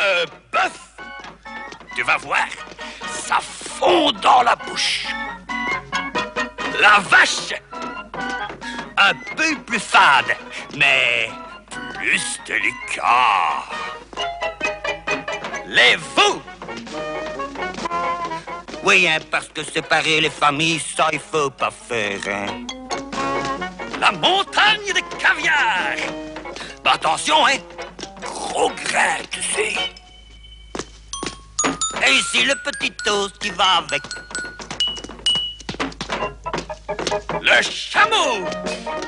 Le bœuf, tu vas voir, ça fond dans la bouche. La vache, un peu plus fade, mais plus délicat. Les veaux. Oui, hein, parce que séparer les familles, ça, il faut pas faire, hein. La montagne de caviar. Attention, hein. Gros grain, Et ici, le petit toast qui va avec. Le chameau.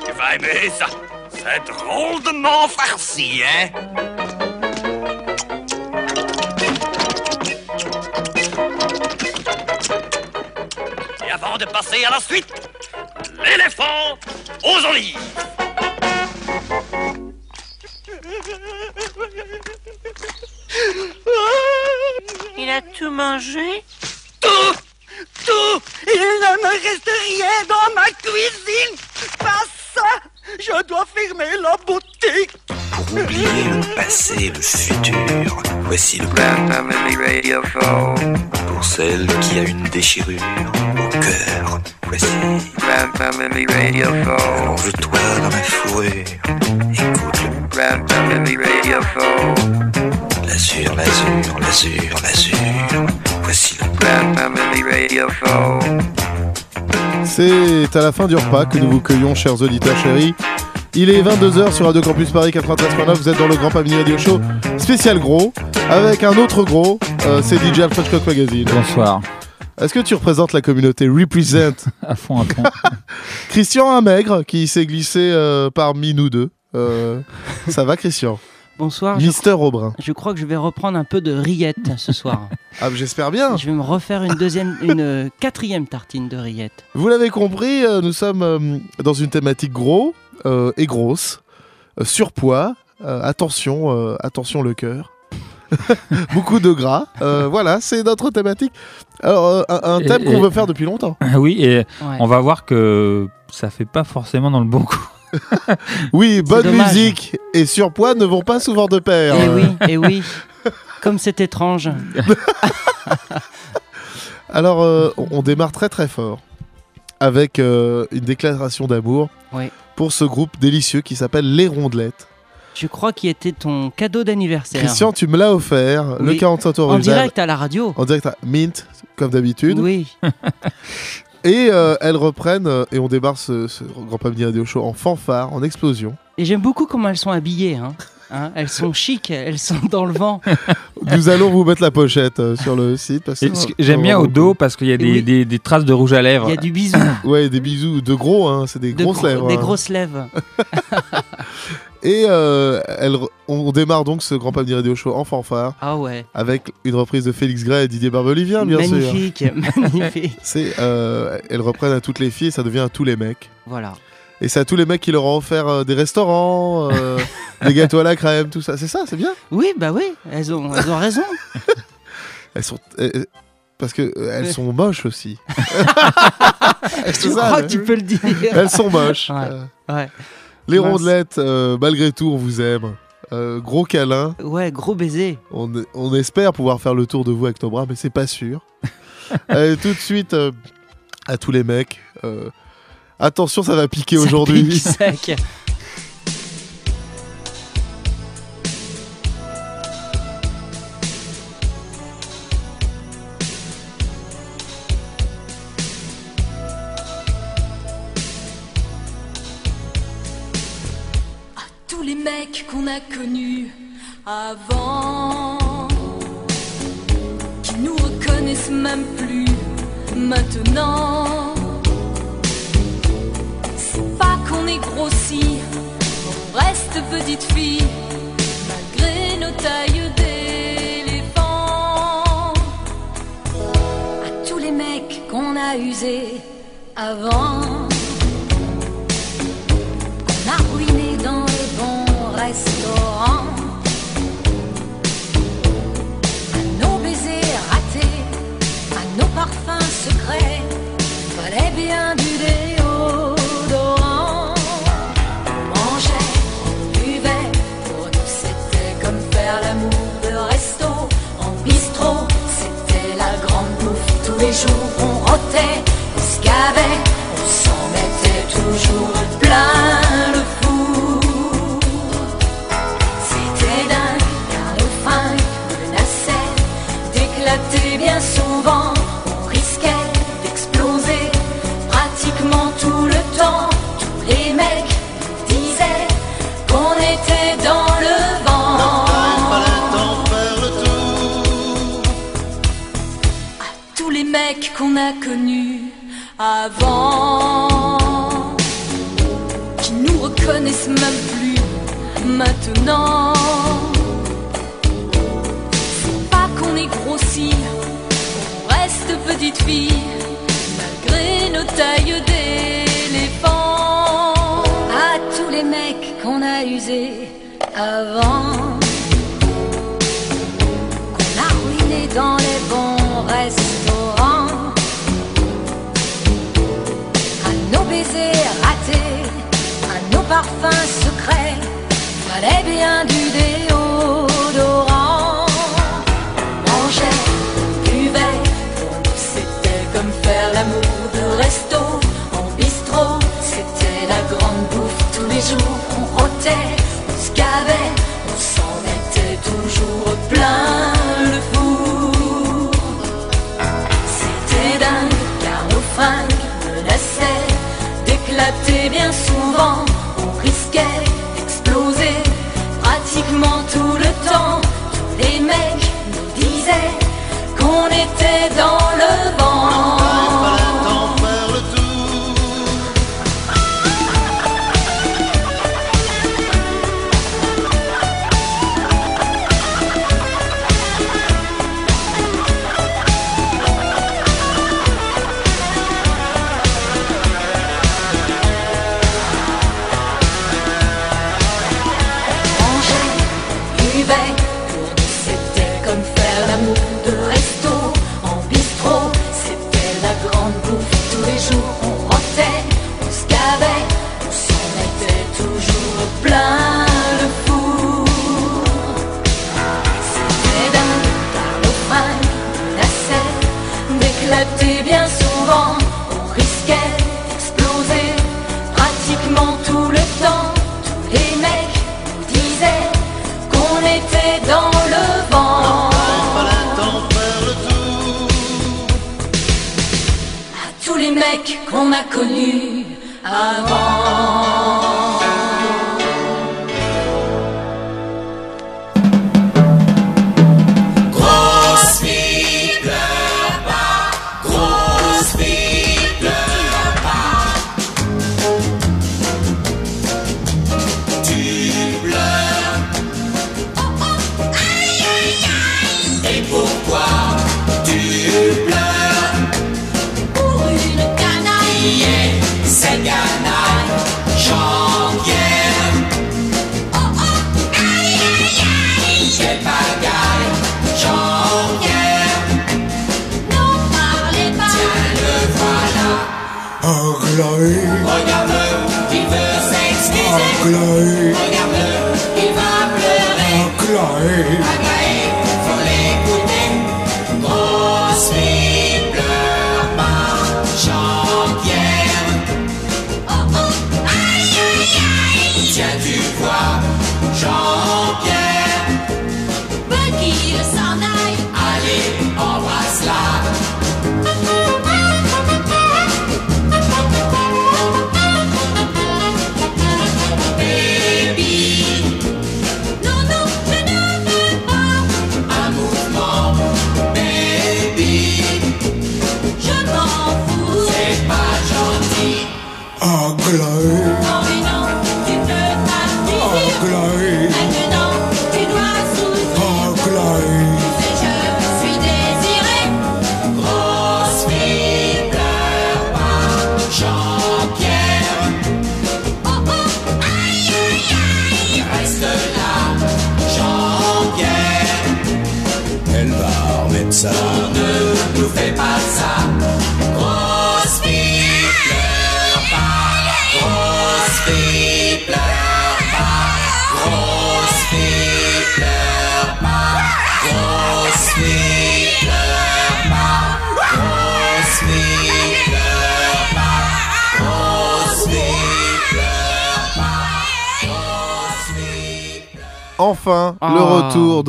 Tu vas aimer ça. C'est drôlement farci, hein? Et avant de passer à la suite, l'éléphant aux olives. A tout Tout Il ne me reste rien dans ma cuisine. Pas ça Je dois fermer la boutique. Pour oublier le passé, le futur, voici le plan. Pour celle qui a une déchirure au cœur. Voici, allonge-toi dans ma fourrure, C'est à la fin du repas que nous vous cueillons, chers auditeurs chéris. Il est 22h sur Radio Campus Paris 93.9. Vous êtes dans le Grand Pamini Radio Show spécial gros avec un autre gros. euh, c'est DJ Alfred Coq Magazine. Bonsoir. Est-ce que tu représentes la communauté Represent? À fond, à fond. Christian un maigre qui s'est glissé euh, parmi nous deux. Euh, ça va Christian? Bonsoir. Je, Mister Aubrin. je crois que je vais reprendre un peu de rillettes ce soir. Ah, j'espère bien. je vais me refaire une deuxième, une euh, quatrième tartine de rillettes. Vous l'avez compris, euh, nous sommes euh, dans une thématique gros euh, et grosse, Euh, surpoids, euh, attention, euh, attention le cœur. Beaucoup de gras. Euh, voilà, c'est notre thématique. Alors, euh, un, thème qu'on veut faire depuis longtemps. oui, et Ouais. on va voir que ça fait pas forcément dans le bon coup. Oui, bonne dommage. musique et surpoids ne vont pas souvent de pair. Eh oui, eh oui. Comme c'est étrange. Alors, euh, on démarre très très fort avec euh, une déclaration d'amour Oui. pour ce groupe délicieux qui s'appelle Les Rondelettes. Je crois qu'il était ton cadeau d'anniversaire. Christian, tu me l'as offert, le Oui. 45 euros en direct à la radio. En direct à Mint, comme d'habitude. Oui. Et euh, elles reprennent, euh, et on démarre ce, ce Grand Pamini Radio Show en fanfare, en explosion. Et j'aime beaucoup comment elles sont habillées. Hein. Hein, elles sont chic, elles sont dans le vent. Nous allons vous mettre la pochette euh, sur le site. Parce que J'aime bien au dos parce qu'il y a des, Oui. des- des traces de rouge à lèvres. Il y a du bisou, Ouais, des bisous, de gros, hein, c'est des de grosses gros- lèvres. des hein. grosses lèvres. Et euh, on démarre donc ce Grand Pamini Radio Show en fanfare Ah ouais. avec une reprise de Félix Gray et Didier Barbelivien, bien sûr. magnifique, magnifique. C'est, euh, elles reprennent à toutes les filles et ça devient à tous les mecs. Voilà. Et c'est à tous les mecs qui leur ont offert euh, des restaurants, des gâteaux à la crème, tout ça. C'est ça, c'est bien. Oui, bah oui, elles ont, elles ont raison. Elles sont. euh, euh, parce que elles sont moches aussi. tu ça, crois que tu peux le dire? Elles sont moches. Ouais. Ouais. Les Mince. rondelettes, euh, malgré tout, on vous aime. Euh, gros câlin. Ouais, gros baiser. On, on espère pouvoir faire le tour de vous avec nos bras, mais c'est pas sûr. Allez, tout de suite, euh, à tous les mecs. euh, attention, ça va piquer aujourd'hui. pique qu'on a connus avant, qui nous reconnaissent même plus maintenant. C'est pas qu'on est grossi, on reste petite fille, malgré nos tailles d'éléphant. À tous les mecs qu'on a usés avant à nos baisers ratés, à nos parfums secrets, fallait bien du déodorant. On mangeait, on buvait, pour nous c'était comme faire l'amour de resto en bistrot, c'était la grande bouffe tous les jours. On rotait, on se on s'en mettait toujours plein. qu'on a connu avant, qui nous reconnaissent même plus maintenant. C'est pas qu'on est grossi, on reste petite fille, malgré nos tailles d'éléphant. À tous les mecs qu'on a usés avant. baiser raté, un eau parfum fallait bien du déodorant. Mangeait, buvait, pour nous c'était comme faire l'amour de resto en bistrot, c'était la grande bouffe tous les jours, on rotait, on se on s'en était toujours plein. et bien souvent on risquait d'exploser pratiquement tout le temps. Les mecs nous disaient qu'on était dans le vent. Baby.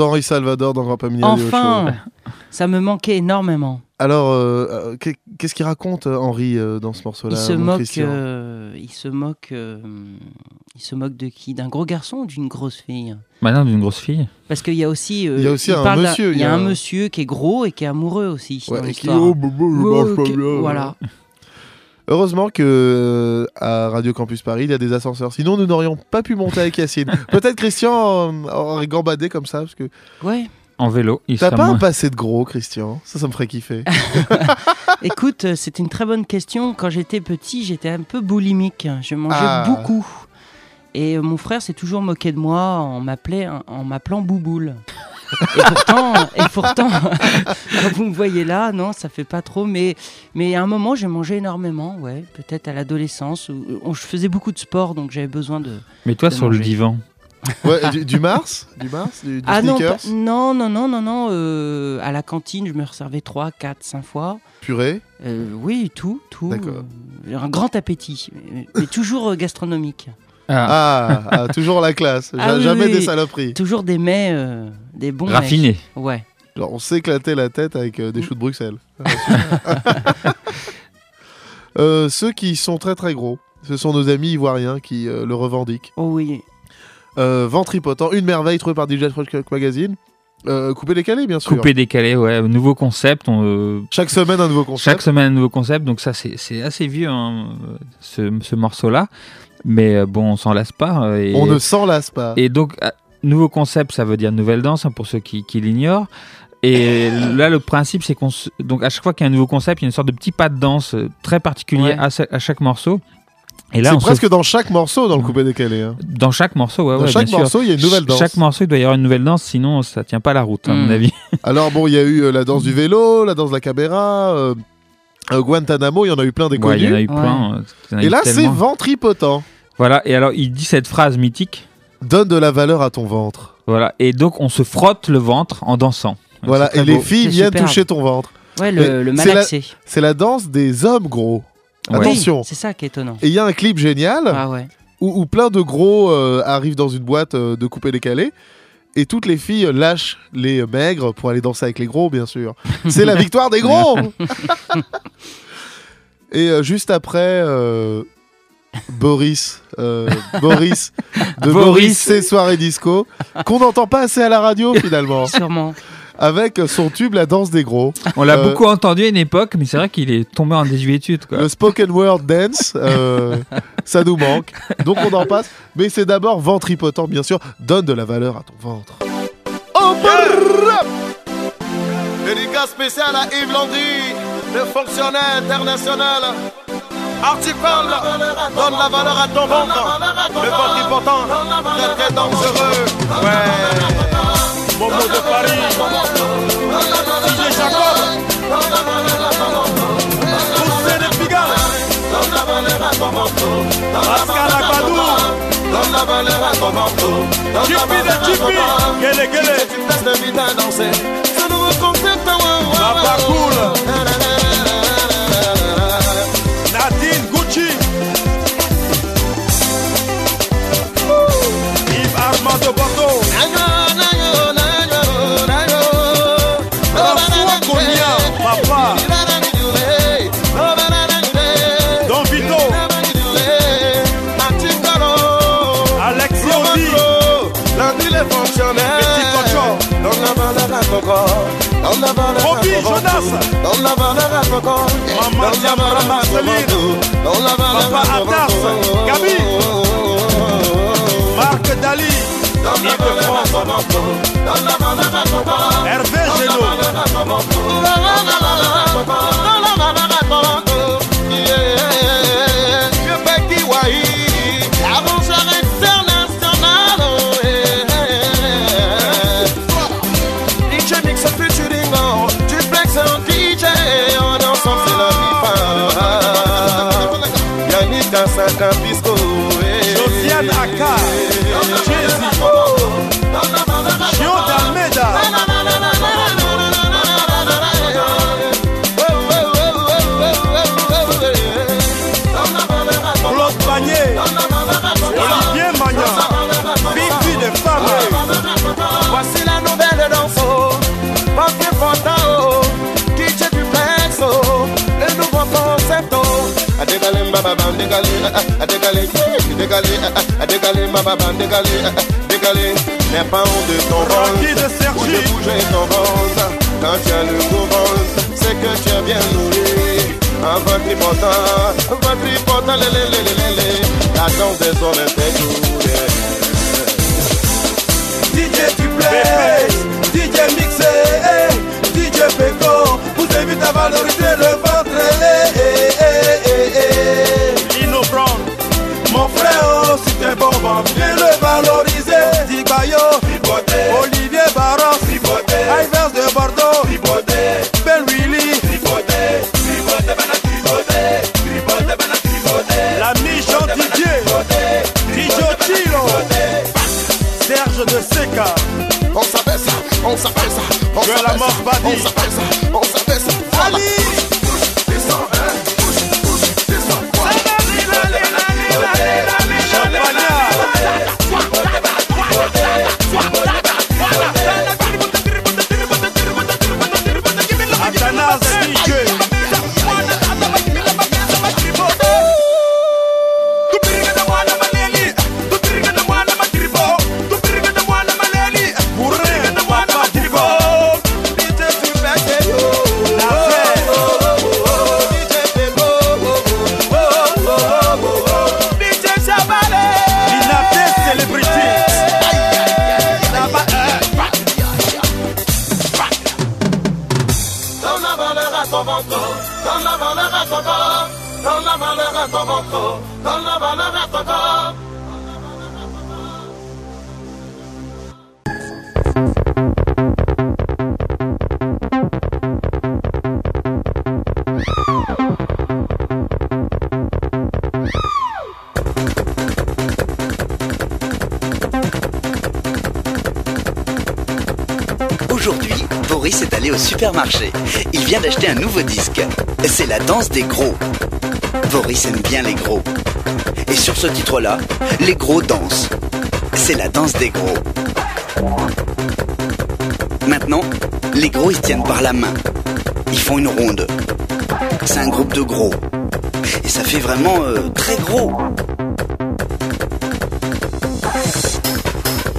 d'Henri Salvador dans Grand Pamini. Enfin Ça me manquait énormément. Alors, euh, qu'est- qu'est-ce qu'il raconte euh, Henri euh, dans ce morceau-là Il se moque. Euh, il se moque. euh, il se moque de qui? D'un gros garçon ou d'une grosse fille? Maintenant, d'une grosse fille. Parce qu'il y a aussi. euh, Il y a aussi un monsieur, Il y a un monsieur qui est gros et qui est amoureux aussi. Ouais, dans et qui- oh, bah, bah, je Ouais, marche pas ok, bien. Voilà. Heureusement que euh, à Radio Campus Paris, il y a des ascenseurs. Sinon, nous n'aurions pas pu monter avec Yacine. Peut-être Christian euh, aurait gambadé comme ça. Parce que Ouais. En vélo. Il t'as pas moins- un passé de gros, Christian. Ça, ça me ferait kiffer. Écoute, euh, c'est une très bonne question. Quand j'étais petit, j'étais un peu boulimique. Je mangeais Ah. beaucoup. Et mon frère s'est toujours moqué de moi en m'appelant Bouboule. Et pourtant, et pourtant quand vous me voyez là, non, ça fait pas trop. Mais, mais à un moment, j'ai mangé énormément, ouais. Peut-être à l'adolescence. Où, où je faisais beaucoup de sport, donc j'avais besoin de. Mais toi, de sur le divan. Ouais, du, du Mars Du Mars Du, du Ah non, pas- non, non, non, non, non. euh, à la cantine, je me resservais 3, 4, 5 fois. Purée Euh, oui, tout, tout. D'accord. euh, un grand appétit, mais, mais toujours euh, gastronomique. Ah, ah, ah, toujours la classe. Ah oui, Jamais oui. des saloperies. Toujours des mets, euh, des bons mets. raffiné. Ouais. Genre, on s'éclatait la tête avec euh, des choux de Bruxelles. Euh, ceux qui sont très très gros, ce sont nos amis ivoiriens qui euh, le revendiquent. Oh oui. Euh, ventripotent, une merveille trouvée par DJ Fresh Magazine. Euh, coupé décalé, bien sûr. Coupé décalé, ouais. Nouveau concept. On, euh, Chaque semaine, un nouveau concept. Chaque semaine, un nouveau concept. Donc, ça, c'est c'est assez vieux, hein, ce, ce morceau-là. Mais euh, bon, on s'en lasse pas. euh, Et, On ne s'en lasse pas. et donc, euh, nouveau concept, ça veut dire nouvelle danse, hein, pour ceux qui, qui l'ignorent. Et là, le principe, c'est qu'on. Donc, à chaque fois qu'il y a un nouveau concept, il y a une sorte de petit pas de danse euh, très particulier Ouais. à, chaque morceau. Et là, C'est se presque dans chaque morceau dans le coupé décalé. hein. Dans chaque morceau, ouais, Dans ouais, chaque bien morceau, il y a une nouvelle Ch- danse. Chaque morceau, il doit y avoir une nouvelle danse, sinon ça tient pas la route, à mon Mm. avis. Alors bon, il y a eu euh, la danse du vélo, la danse de la caméra, euh, euh, Guantanamo, il y en a eu plein des Ouais, il y en a connus. eu plein. euh, a Et eu là, c'est ventripotent. Voilà, et alors il dit cette phrase mythique. Donne de la valeur à ton ventre. Voilà, et donc on se frotte le ventre en dansant. Voilà, et les beau. filles viennent superbe. toucher ton ventre. Ouais, le, le c'est la- malaxé. C'est la danse des hommes gros. Ouais. Attention. Oui, c'est ça qui est étonnant. Et il y a un clip génial Ah ouais. où, où plein de gros euh, arrivent dans une boîte euh, de coupé décalé. Et toutes les filles lâchent les maigres pour aller danser avec les gros, bien sûr. C'est la victoire des gros Et euh, juste après, euh, Boris, euh, Boris, de Boris, Boris. c'est soirée disco, qu'on n'entend pas assez à la radio finalement, Sûrement. Avec son tube La danse des gros. On l'a Euh, beaucoup entendu à une époque, mais c'est vrai qu'il est tombé en désuétude. Quoi. Le spoken word dance, euh, ça nous manque. Donc on en passe. Mais c'est d'abord ventripotent, bien sûr. Donne de la valeur à ton ventre. Dédicace spéciale à Yves Landry, le fonctionnaire international. Article, donne la valeur à ton ventre. Le ventripotent, très très dangereux. Ouais. Momo de Paris. DJ Jacob. Poussez des Pigalle. Pascal Agbadou. Chippy de Chippy. Gele Gele. De vite à danser. Nouveau concept, Papa Cool. Donne la valeur ton Jonas. Donne la valeur à. Maman Diamara Marceline. Donne la valeur à Atas. Gabi. Marc Dali. Donne la valeur à ton corps. Hervé Génaud. Yeah. Dégaler, à dégaler, ma baba, dégaler, dégaler. N'aie pas honte de ton ventre, ou de bouger ton ventre. Quand tu as le ventre, c'est que tu es bien nourri. Un ventre important, un ventre important, lé, lé, lé, lé. La danse des hommes est douce. DJ tu plais, DJ mixé, DJ Peko, vous invite à valoriser le on s'appelle ça, on s'appelle ça, on s'appelle supermarché. Il vient d'acheter un nouveau disque. C'est la danse des gros. Boris aime bien les gros. Et sur ce titre-là, les gros dansent. C'est la danse des gros. Maintenant, les gros ils se tiennent par la main. Ils font une ronde. C'est un groupe de gros. Et ça fait vraiment euh, très gros.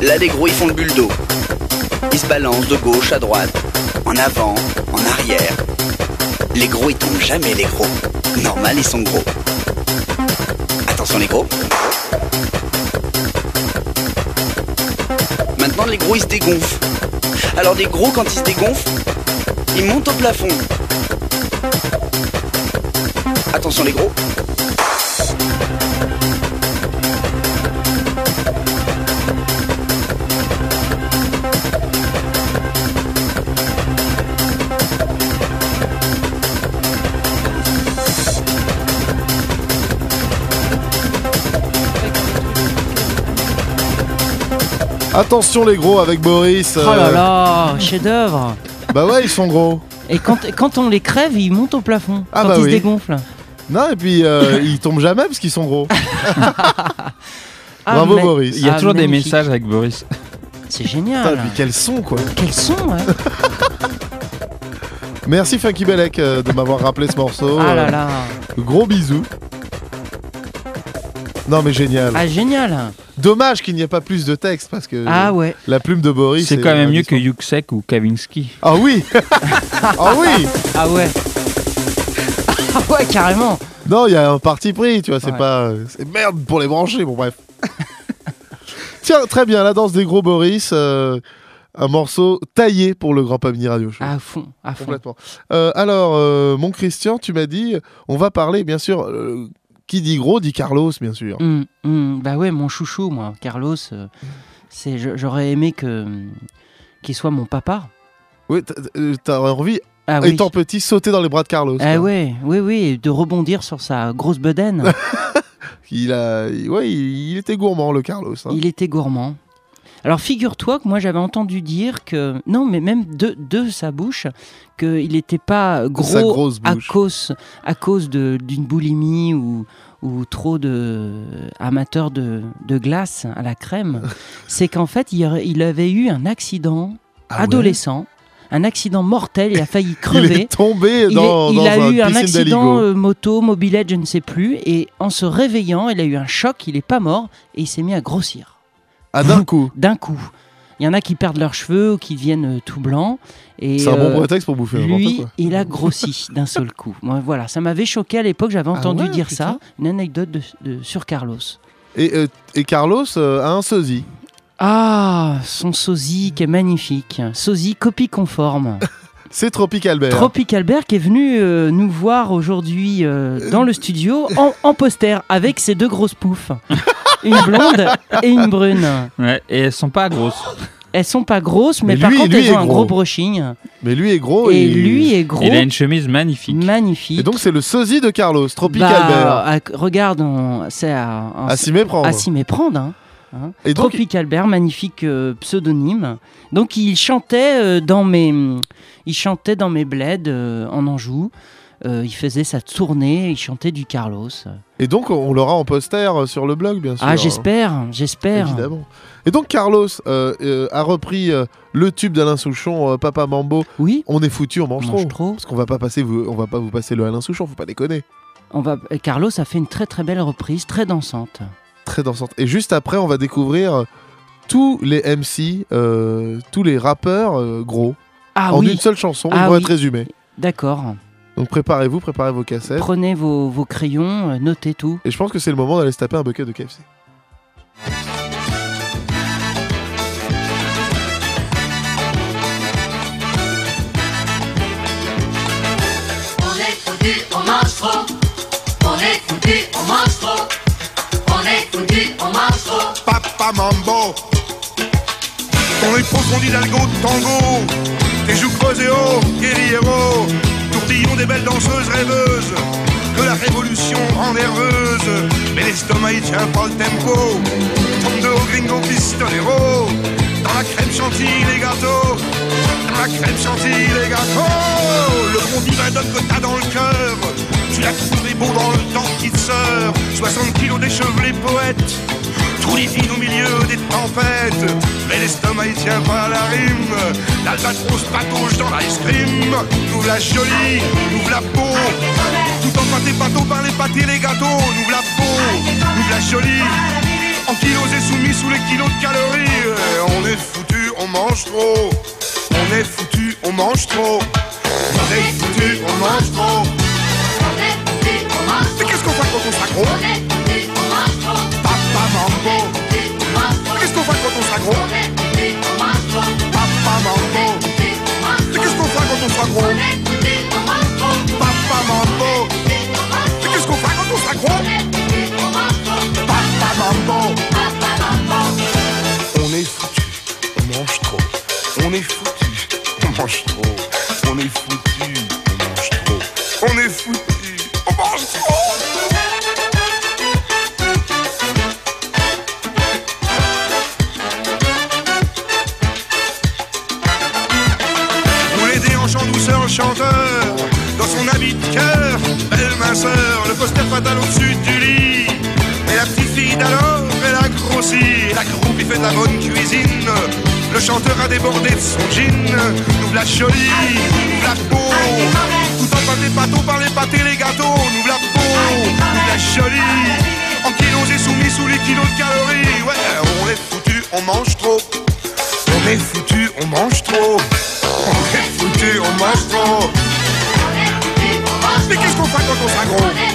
Là, les gros ils font le bulldo. Ils se balancent de gauche à droite, en avant, en arrière. Les gros, ils tombent jamais, les gros. Normal, ils sont gros. Attention, les gros. Maintenant, les gros, ils se dégonflent. Alors, les gros, quand ils se dégonflent, ils montent au plafond. Attention, les gros. Attention les gros avec Boris. Oh euh, là là, chef-d'œuvre. Bah ouais, ils sont gros. Et quand, quand on les crève, ils montent au plafond. Ah quand bah ils oui. se dégonflent. Non, et puis euh, ils tombent jamais parce qu'ils sont gros. Ah, Bravo mais- Boris. Il y a Ah, toujours des magnifique. messages avec Boris. C'est Putain, génial. puis quel son quoi. Quel son, hein Merci Funky Belek euh, de m'avoir rappelé ce morceau. Ah là Euh, là. Gros bisous. Non mais génial. Ah, génial. Dommage qu'il n'y ait pas plus de texte parce que Ah ouais. la plume de Boris. C'est est quand même mieux que. Yuxek ou Kavinsky. Ah oui Ah oui Ah ouais. Ah ouais, carrément. Non, il y a un parti pris, tu vois, c'est Ouais. pas. C'est merde pour les brancher, bon bref. Tiens, très bien, la danse des gros Boris, euh, un morceau taillé pour le Grand Pamini Radio Show. À fond, à fond. Complètement. Euh, alors, euh, mon Christian, tu m'as dit, on va parler, bien sûr, euh, qui dit gros dit Carlos, bien sûr. Hum, hum, bah ouais, mon chouchou, moi, Carlos. euh, c'est, je- j'aurais aimé que qu'il soit mon papa. Oui, euh, t'as envie, Ah oui. étant petit, sauter dans les bras de Carlos. Ah ouais, oui, oui, de rebondir sur sa grosse bedaine. Il, a, ouais, il, il était gourmand, le Carlos. hein. Il était gourmand. Alors figure-toi que moi j'avais entendu dire que non, mais même de, de sa bouche qu'il n'était pas gros à cause à cause d'une boulimie ou ou trop de amateurs de, de glace à la crème. C'est qu'en fait il, il avait eu un accident Ah ouais? adolescent, un accident mortel. Il a failli Il crever. est tombé Il, dans, est- il a eu un accident euh, moto, mobilette, je ne sais plus. Et en se réveillant, il a eu un choc. Il n'est pas mort et il s'est mis à grossir. Ah, d'un coup. D'un coup. Il y en a qui perdent leurs cheveux ou qui deviennent euh, tout blancs. Et C'est un bon euh, prétexte pour bouffer n'importe Lui, quoi. il a grossi d'un seul coup. Moi, voilà, ça m'avait choqué à l'époque. J'avais entendu Ah ouais, dire putain. ça. Une anecdote de- de- sur Carlos. Et, euh, et Carlos euh, a un sosie. Ah, son sosie qui est magnifique. Sosie copie conforme. C'est Tropic Albert. Tropic Albert qui est venu euh, nous voir aujourd'hui euh, dans le studio en, en poster avec ses deux grosses poufs. une blonde et une brune. Ouais, et elles sont pas grosses. Elles sont pas grosses, mais, Mais par lui- contre, lui elles ont un gros. gros brushing. Mais lui est gros. Et lui est gros. Il a une chemise magnifique. Magnifique. Et donc c'est le sosie de Carlos, Tropic Bah, Albert. à- regarde, on- c'est à, s'y méprendre. À s'y méprendre. hein. Hein. Et donc- Tropic Albert, magnifique euh, pseudonyme. Donc il chantait euh, dans mes, il chantait dans mes bleds euh, en Anjou. Euh, il faisait sa tournée, il chantait du Carlos. Et donc on l'aura en poster euh, sur le blog, bien sûr. Ah j'espère, j'espère. Évidemment. Et donc Carlos euh, euh, a repris le tube d'Alain Souchon, Papa Mambo. Oui. On est foutu, on mange, On mange trop. trop. Parce qu'on va pas passer, vous, on va pas vous passer le Alain Souchon, faut pas déconner. On va, et Carlos a fait une très très belle reprise, très dansante. Très dansante. Et juste après, on va découvrir tous les MC, tous les rappeurs gros. Ah en oui. une seule chanson, Ah vont oui. être résumés. D'accord. Donc préparez-vous, préparez vos cassettes. Prenez vos, vos crayons, euh, notez tout. Et je pense que c'est le moment d'aller se taper un bucket de KFC. On est foutu, on mange trop. On est foutu, on mange trop. On est foutu, on mange trop. Papa Mambo Ton épaule fondit d'algo de tango Tes joues creusées haut, guerriero Des belles danseuses rêveuses Que la révolution rend nerveuse. Mais l'estomac il tient pas le tempo. Tombe de haut gringo pistolero Dans la crème chantilly les gâteaux. Dans la crème chantilly les gâteaux. Le bon divin donne que t'as dans le cœur. Tu la trouves beau dans le temps petite sœur 60 kilos d'échevelés poètes tous les vignes au milieu des tempêtes Mais l'estomac il tient pas à la rime. L'albatros patauge dans l'ice cream. Nous la jolie, nous la peau. Tout en pâté bateau par les pâtés les gâteaux. Nous la peau, nous la jolie. En kilos et soumis sous les kilos de calories. Euh, On est foutu, on mange trop. On est foutu, on mange trop. On est foutu, on mange trop. Mais qu'est-ce qu'on fait quand on sera Mais qu'est-ce qu'on fait quand on sera gros Papa Mambo Mais qu'est-ce qu'on fait quand on sera gros Papa Mambo Mais qu'est-ce qu'on fait quand on sera gros Papa Mambo On est foutu, on mange trop. On est foutu, on mange trop. On est foutu, on mange trop. On est foutu, on mange trop. Poster au-dessus du lit. Et la petite fille d'alors, elle a grossi, la groupe il fait de la bonne cuisine. Le chanteur a débordé de son jean, nous la jolie, nous la peau. Tout en pâté pâteau par les pâtés, les gâteaux, nous la peau, nous la jolie. En kilos et soumis sous les kilos de calories, ouais, on est foutu, on mange trop. On est foutu, on mange trop. On est foutu, on mange trop. Mais qu'est-ce qu'on fait quand on sera gros?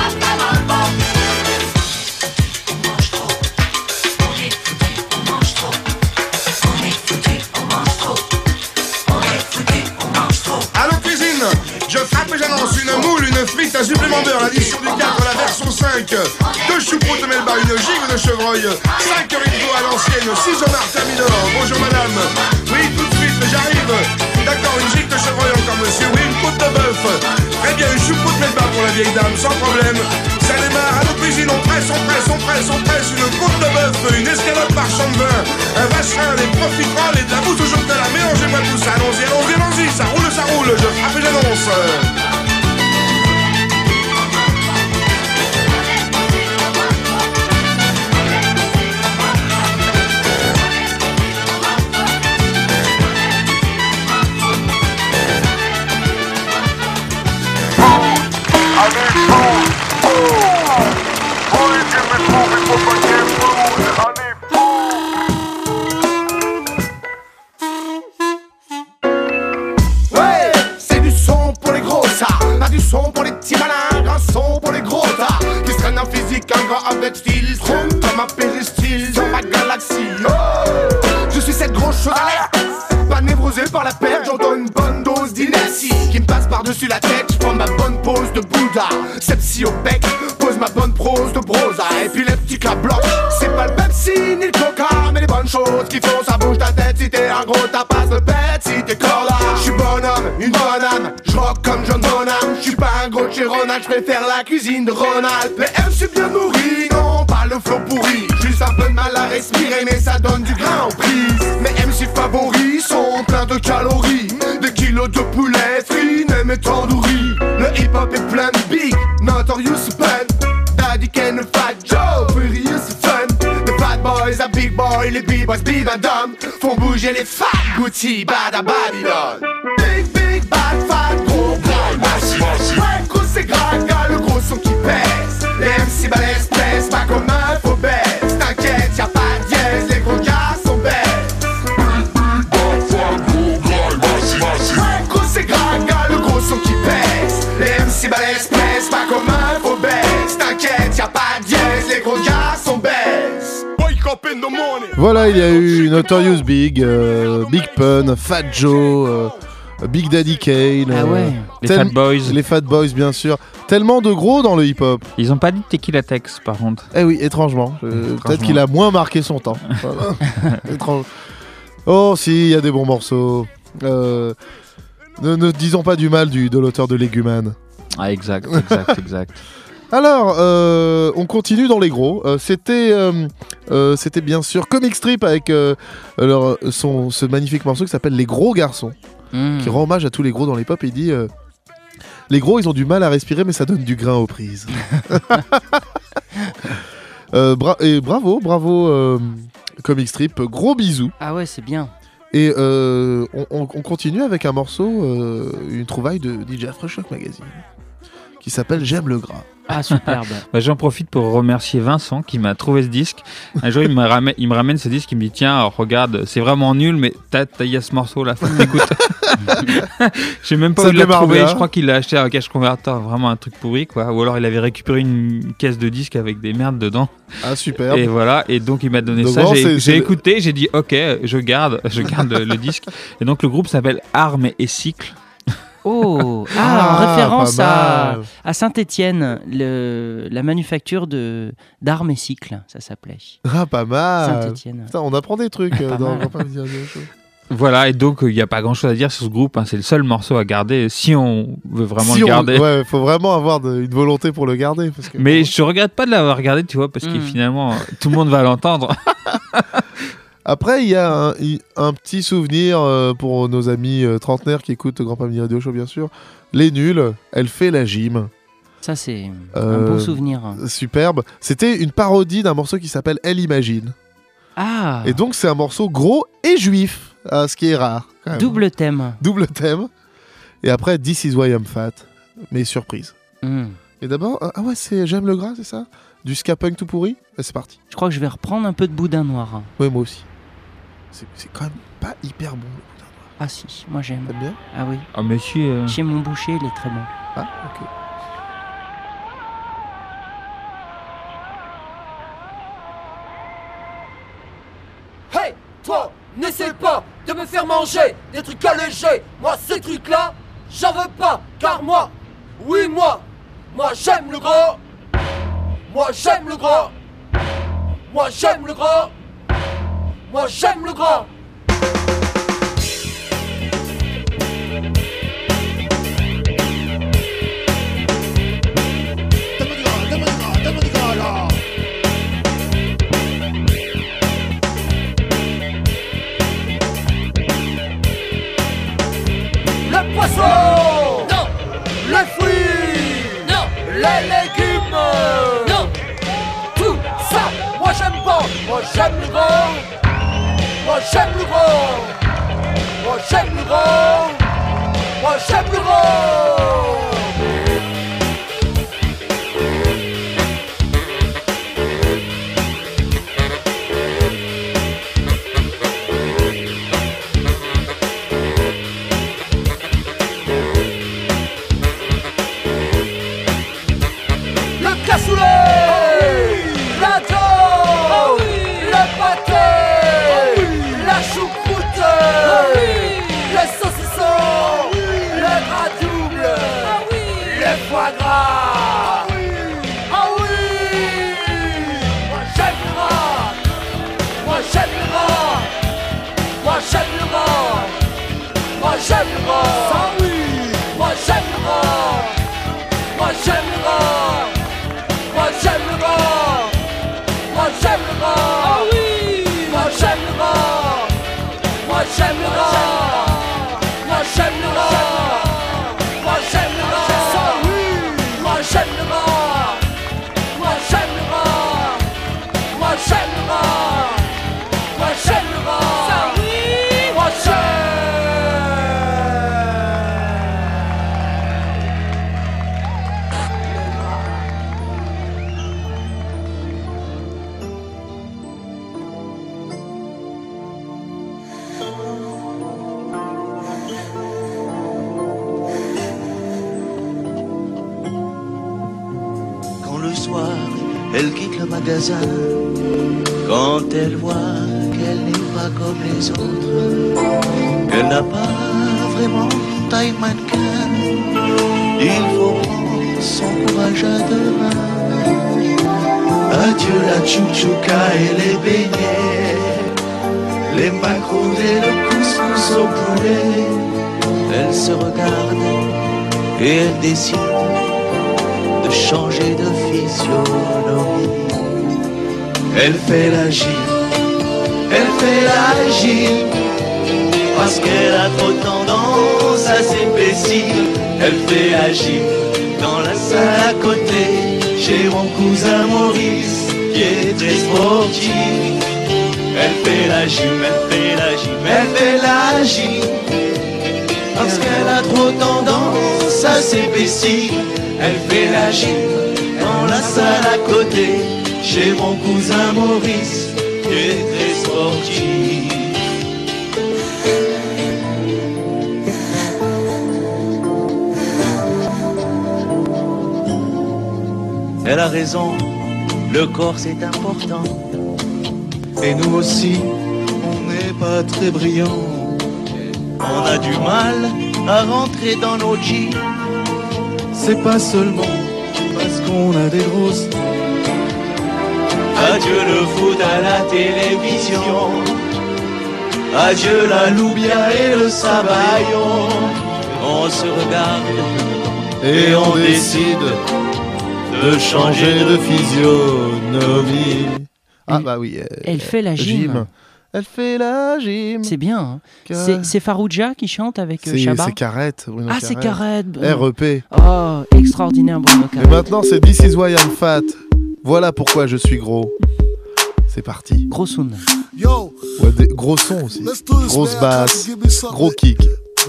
supplémentaire, la version du 4, la version 5, deux choucroutes de Melba, une gigue de chevreuil, 5 haricots à l'ancienne, 6 homards terminor. Bonjour madame, oui tout de suite, j'arrive. D'accord, une gigue de chevreuil encore monsieur, oui une côte de bœuf. Très bien, une choucroute Melba pour la vieille dame, sans problème. Ça démarre à nos cuisines, on presse, on presse, on presse, on presse, une côte de bœuf, une escalope par champ un vacherin, des profiteroles et de la mousse au chocolat. Mélangez-moi tout ça, allons-y, allons-y, allons-y, ça roule, ça roule, je frappe et j'annonce. Je préfère la cuisine de Ronald. Les MC bien nourris, non pas le flot pourri. Juste un peu de mal à respirer, mais ça donne du grain en prise. Mes MC favoris sont pleins de calories. Des kilos de poulet frit, même tandoori. Le hip hop est plein de big, notorious pun. Daddy Ken, le Fat Joe, furious fun. The fat boys, a big boy, les big and dumb. Font bouger les fat Gucci, bad à balèzes pèsent pas comme un faux baisse. T'inquiète, y'a pas de dièse, les gros gars sont bêtes. Wake up in the morning. Voilà, il y a eu Notorious Big, euh, Big Pun, Fat Joe, euh, Big Daddy Kane. Ah euh. Les Fat Boys. Les Fat Boys, bien sûr. Tellement de gros dans le hip-hop. Ils ont pas dit Tequila Tex par contre. Eh oui, étrangement. Euh, Peut-être qu'il a moins marqué son temps. Étrange. Oh, si, il y a des bons morceaux. Euh, ne, ne disons pas du mal du, de l'auteur de Légumane. Ah exact, exact, exact. Alors, euh, on continue dans les gros. Euh, c'était, euh, c'était bien sûr Comic Strip avec leur, son, ce magnifique morceau qui s'appelle Les Gros Garçons, Hmm. qui rend hommage à tous les gros dans les pop et il dit Les gros, ils ont du mal à respirer, mais ça donne du grain aux prises. Bra- et bravo, bravo, Comic Strip. Gros bisous. Ah ouais, c'est bien. Et on, on- on continue avec un morceau, une trouvaille de DJ Aftershock Magazine, qui s'appelle J'aime le gras. Ah, superbe. Bah, J'en profite pour remercier Vincent qui m'a trouvé ce disque. Un jour, il me ramène, il me ramène ce disque, il me dit Tiens, alors, regarde, c'est vraiment nul, mais t'as il a ce morceau là, faut que t'écoutes. J'ai même pas Ça trouver. bien. Je crois qu'il l'a acheté à un cache converter, vraiment un truc pourri, quoi. Ou alors il avait récupéré une caisse de disques avec des merdes dedans. Ah, super. Et voilà, et donc il m'a donné Donc, ça. J'ai écouté, j'ai dit Ok, je garde, je garde le disque. Et donc le groupe s'appelle Armes et Cycle. Oh, ah, Ah, en référence pas à, à Saint-Étienne, la manufacture de d'armes et cycles, ça s'appelait. Ah, pas mal. Saint-Étienne. On apprend des trucs euh, Pas dans. Grand Paris Radio Show. Voilà, et donc il n'y a pas grand chose à dire sur ce groupe. hein. C'est le seul morceau à garder si on veut vraiment Si le on- garder. Ouais, faut vraiment avoir de- une volonté pour le garder. Parce que, Mais je regrette pas de l'avoir regardé, tu vois, parce que Mm. finalement, tout le monde va l'entendre. Après, il y a un, petit souvenir euh, pour nos amis euh, trentenaires qui écoutent Grand Paris Radio Show, bien sûr. Les nuls, elle fait la gym. Ça, c'est un Euh, beau souvenir. Superbe. C'était une parodie d'un morceau qui s'appelle Elle imagine. Ah, Et donc, c'est un morceau gros et juif, ce qui est rare. quand même. double thème. Double thème. Et après, This is why I'm fat. Mais surprise. Hmm. Et d'abord, ah ah ouais, c'est J'aime le gras, c'est ça? Du ska punk tout pourri? Et C'est parti. Je crois que je vais reprendre un peu de boudin noir. Ouais, moi aussi. C'est quand même pas hyper bon. le boudin noir. Ah si, moi j'aime. T'aimes bien? Ah oui. Ah, monsieur. euh, Chez mon boucher, il est très bon. Ah, ok. Hey, toi, n'essaie pas de me faire manger des trucs allégés. Moi, ces trucs-là, j'en veux pas. Car moi, oui, moi, moi j'aime le gros. Moi j'aime le gros. Moi j'aime le gros. Moi j'aime le gros. Le poisson. Non. Les fruits Non. Les légumes. Non. Tout ça, moi j'aime pas. Moi j'aime le gros J'aime le gros j'aime le gros j'aime le gros Elle se regarde et elle décide de changer de physionomie. Elle fait la elle fait la parce qu'elle a trop tendance à s'épaissir. Elle fait la dans la salle à côté, chez mon cousin Maurice, qui est très sportif. Elle fait la gym, elle fait la gym, elle fait la. Parce qu'elle a trop tendance à s'épaissir. Elle fait la gym dans la salle à côté Chez mon cousin Maurice qui est très sportif. Elle a raison, le corps c'est important. Et nous aussi, on n'est pas très brillants on a du mal à rentrer dans nos jeans. C'est pas seulement parce qu'on a des grosses. Adieu le foot à la télévision. Adieu la loubia et le sabayon. On se regarde et on décide de changer de physionomie. Ah bah oui. euh, Elle fait la gym. Elle fait la gym. C'est bien. hein. C'est Farouja qui chante avec euh, Chabat c'est Carrette, Bruno Ah, c'est Carrette. REP. Oh, extraordinaire Bruno Et Carrette. maintenant, c'est This is why I'm fat. Voilà pourquoi je suis gros. C'est parti. Gros sound. Yo, Ouais, des gros sons aussi. let's do this, Grosse basse, Give me something. gros kick.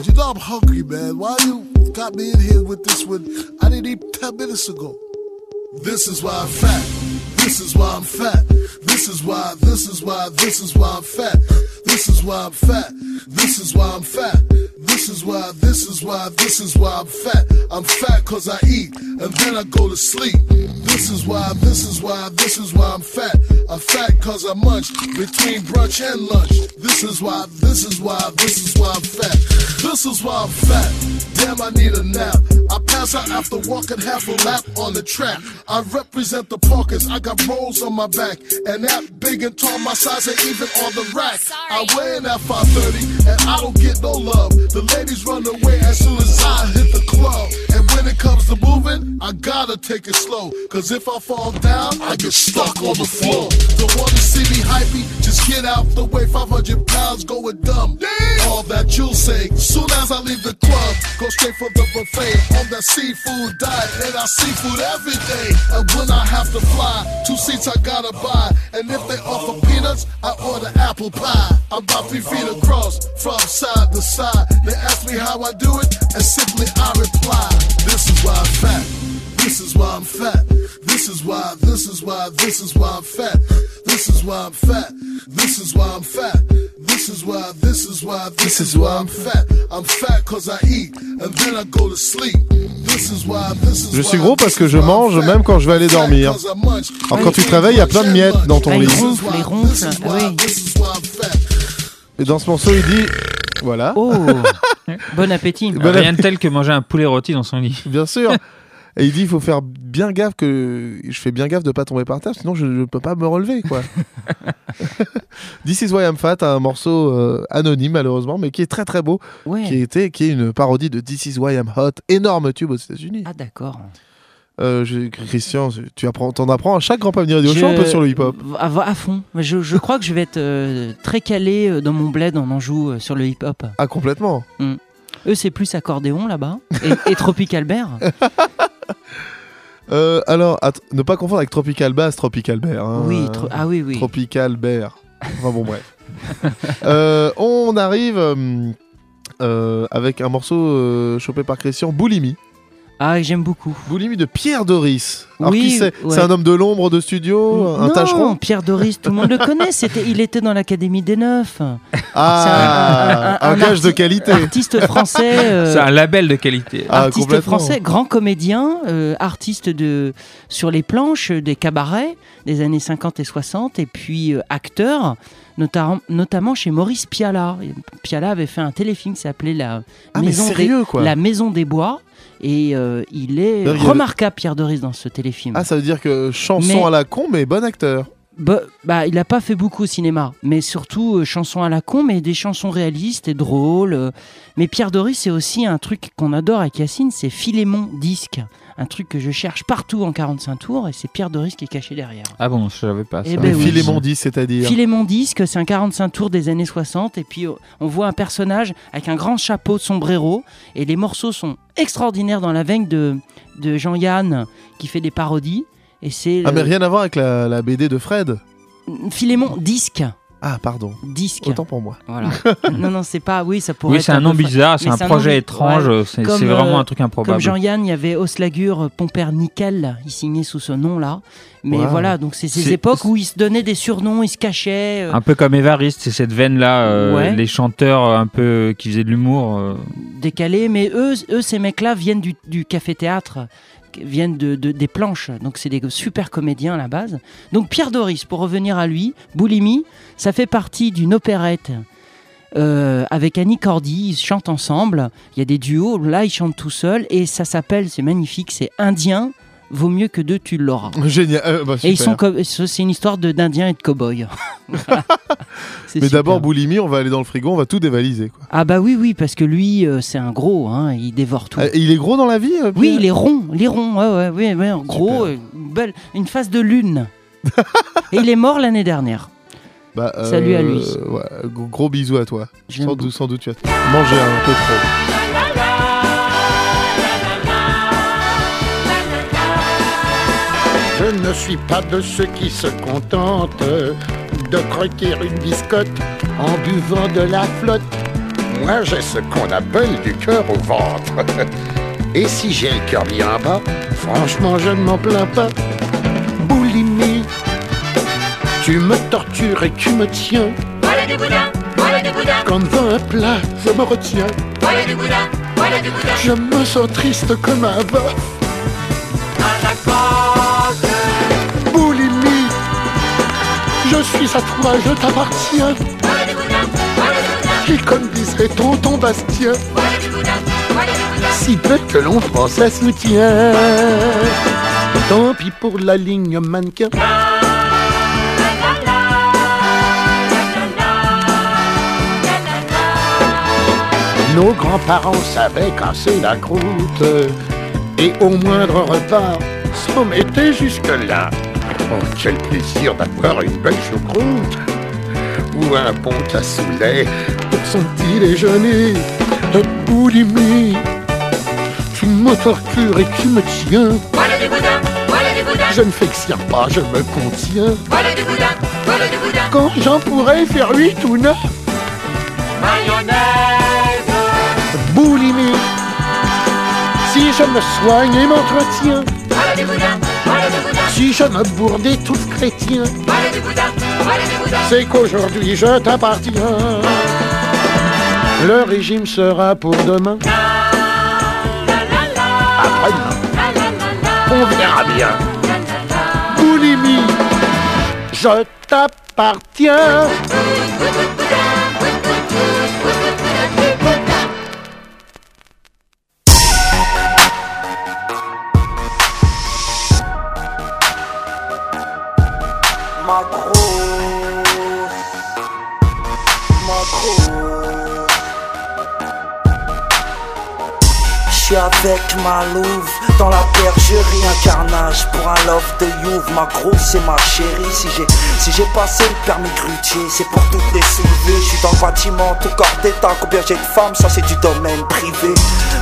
You know I'm hungry, man. Why you got me in here with this one? I didn't eat 10 minutes ago. This is why I'm fat. This is why I'm fat. This is why, this is why, this is why I'm fat. This is why I'm fat. This is why I'm fat. This is why, this is why, this is why I'm fat. I'm fat cause I eat and then I go to sleep. This is why, this is why, this is why I'm fat. I'm fat cause I munch between brunch and lunch. This is why, this is why, this is why I'm fat. This is why I'm fat. Damn, I need a nap. I pass out after walking half a lap on the track. I represent the Parkers. I got rolls on my back. And that big and tall, my size ain't even on the rack. I weigh in at 530 and I don't get no love. The ladies run away as soon as I hit the club. When it comes to moving, I gotta take it slow. Cause if I fall down, I get stuck on the floor. Don't wanna see me hypey, just get out the way. 500 pounds going dumb. All that you'll say. Soon as I leave the club, go straight for the buffet. On that seafood diet, and I seafood every day. And when I have to fly, two seats I gotta buy. And if they offer peanuts, I order apple pie. I'm about three feet across, from side to side. They ask me how I do it, and simply I reply, This is why I'm fat. This is why I'm fat. This is why, this is why, this is why I'm fat. This is why I'm fat. This is why I'm fat. This is why, this is why, this is why I'm fat. I'm fat cause I eat and then I go to sleep. This is why, this is Je suis why, gros parce que je mange fat. même quand je vais aller dormir. Alors quand tu travailles, il y a plein de miettes dans ton lit. Et dans ce morceau, il dit voilà. Oh, bon appétit. Bon Rien de tel que manger un poulet rôti dans son lit. Bien sûr. Et il dit il faut faire bien gaffe que je fais bien gaffe de pas tomber par terre, sinon je ne peux pas me relever quoi. This is why I'm fat, un morceau euh, anonyme malheureusement, mais qui est très très beau, Ouais. qui était qui est une parodie de This is why I'm hot, énorme tube aux États-Unis. Ah d'accord. Euh, je- Christian, tu apprends, t'en apprends à chaque Grand Panier Radio Je- Show un peu sur le hip-hop. À, à fond. Je, je crois que je vais être euh, très calé euh, dans mon bled en Anjou sur le hip-hop. Ah complètement. Mm. Eux, c'est plus accordéon là-bas. Et, et Tropical Bear. Euh, alors, ne pas confondre avec Tropical Bass, Tropical Bear. hein. Oui, tro- ah oui, oui. Tropical Bear. Enfin bon, bref. On arrive avec un morceau chopé par Christian, Boulimi. Ah, j'aime beaucoup. Boulimi de Pierre Doris. Alors, Oui, qui c'est ouais. C'est un homme de l'ombre de studio Un non, tâcheron Pierre Doris, tout le monde le connaît. C'était, il était dans l'Académie des Neufs. Ah, C'est un gage de arti- qualité. Artiste français. euh, C'est un label de qualité. Ah, artiste français, grand comédien, euh, artiste de sur les planches des cabarets des années 50 et 60, et puis euh, acteur, nota- notamment chez Maurice Pialat. Et Pialat avait fait un téléfilm qui s'appelait La Ah, mais Maison sérieux, des quoi. La Maison des Bois. Et euh, il est remarquable, Pierre Doris, dans ce téléfilm. Ah, ça veut dire que chanson Mais- à la con, mais bon acteur. Bah, bah, il n'a pas fait beaucoup au cinéma, mais surtout euh, chansons à la con, mais des chansons réalistes et drôles. euh. Mais Pierre Doris, c'est aussi un truc qu'on adore avec Yacine, c'est Philémon Disque. Un truc que je cherche partout en 45 tours, et c'est Pierre Doris qui est caché derrière. Ah bon, je savais pas ça. Eh ben oui. Philémon dit, c'est-à-dire. Philémon Disque, c'est un 45 tours des années 60, et puis euh, on voit un personnage avec un grand chapeau de sombrero, et les morceaux sont extraordinaires dans la veine de, de Jean-Yann qui fait des parodies. Et c'est Ah, mais rien à voir avec la, la BD de Fred. Philémon Disque. Ah, pardon. Disque. Autant pour moi. Voilà. non, non, c'est pas. Oui, ça pourrait Oui, c'est un nom bizarre, c'est un projet nom- étrange, ouais. c'est- c'est vraiment euh, un truc improbable. Comme Jean-Yann, il y avait Oslagur, Pompère Nickel, il signait sous ce nom-là. Mais Wow. voilà, donc c'est ces époques où il se donnait des surnoms, il se cachait. euh, Un peu comme Évariste, c'est cette veine-là, euh, Ouais. les chanteurs euh, un peu qui faisaient de l'humour. euh, décalés, mais eux, eux ces mecs-là viennent du, du café-théâtre, viennent de, de- des planches, donc c'est des super comédiens à la base. Donc Pierre Doris, pour revenir à lui, Boulimi, ça fait partie d'une opérette euh, avec Annie Cordy, ils chantent ensemble, il y a des duos, là ils chantent tout seuls, et ça s'appelle, c'est magnifique, c'est Indien, vaut mieux que deux, tu l'auras. Génial. euh, bah, Et ils sont c'est une histoire d'Indiens et de cow-boys. Voilà. Mais d'abord, Boulimi, on va aller dans le frigo, on va tout dévaliser. Quoi. Ah bah oui, oui, parce que lui, euh, c'est un gros, hein, il dévore tout. Et il est gros dans la vie euh, Oui, il est rond, il est rond, ouais, ouais, ouais, en gros, euh, une, belle, une face de lune. Et il est mort l'année dernière. Bah, Salut à lui. ouais, gros, bisous à toi. Sans doute, sans doute, tu as mangé un peu trop. Ne suis pas de ceux qui se contentent de croquer une biscotte en buvant de la flotte. Moi, j'ai ce qu'on appelle du cœur au ventre. Et si j'ai le cœur bien bas, franchement, je ne m'en plains pas. Boulimie, tu me tortures et tu me tiens. Voilà du boudin, voilà du boudin, Comme dans un plat, je me retiens. voilà du boudin, voilà du boudin. Je me sens triste comme un veuf. À la je suis à toi, je t'appartiens. Et comme dirait tonton Bastien, si peu que l'on français soutient. Tant pis pour la ligne mannequin. Nos grands-parents savaient casser la croûte et au moindre repas s'en mettaient jusque-là. Oh, quel plaisir d'avoir une belle choucroute ou un bon cassoulet pour son petit déjeuner. Boulimie, tu me tortures et tu me tiens. Voilà du boudin, voilà du boudin, Je ne fais pas, je me contiens. voilà du boudin, voilà du boudin. Quand j'en pourrais faire huit ou neuf, Mayonnaise, boulimie. Si je me soigne et m'entretiens, voilà du boudin, voilà du boudin, si je me bourde et tout chrétien, c'est qu'aujourd'hui je t'appartiens. Le régime sera pour demain. Après-demain, on verra bien. Boulimie, je t'appartiens. back to my Louvre. Dans la bergerie, un carnage pour un love de Youve. Ma grosse, c'est ma chérie. Si j'ai si j'ai passé le permis grutier, c'est pour toutes les soulever. Je suis dans le bâtiment, tout corps d'état. Combien j'ai de femmes, ça c'est du domaine privé.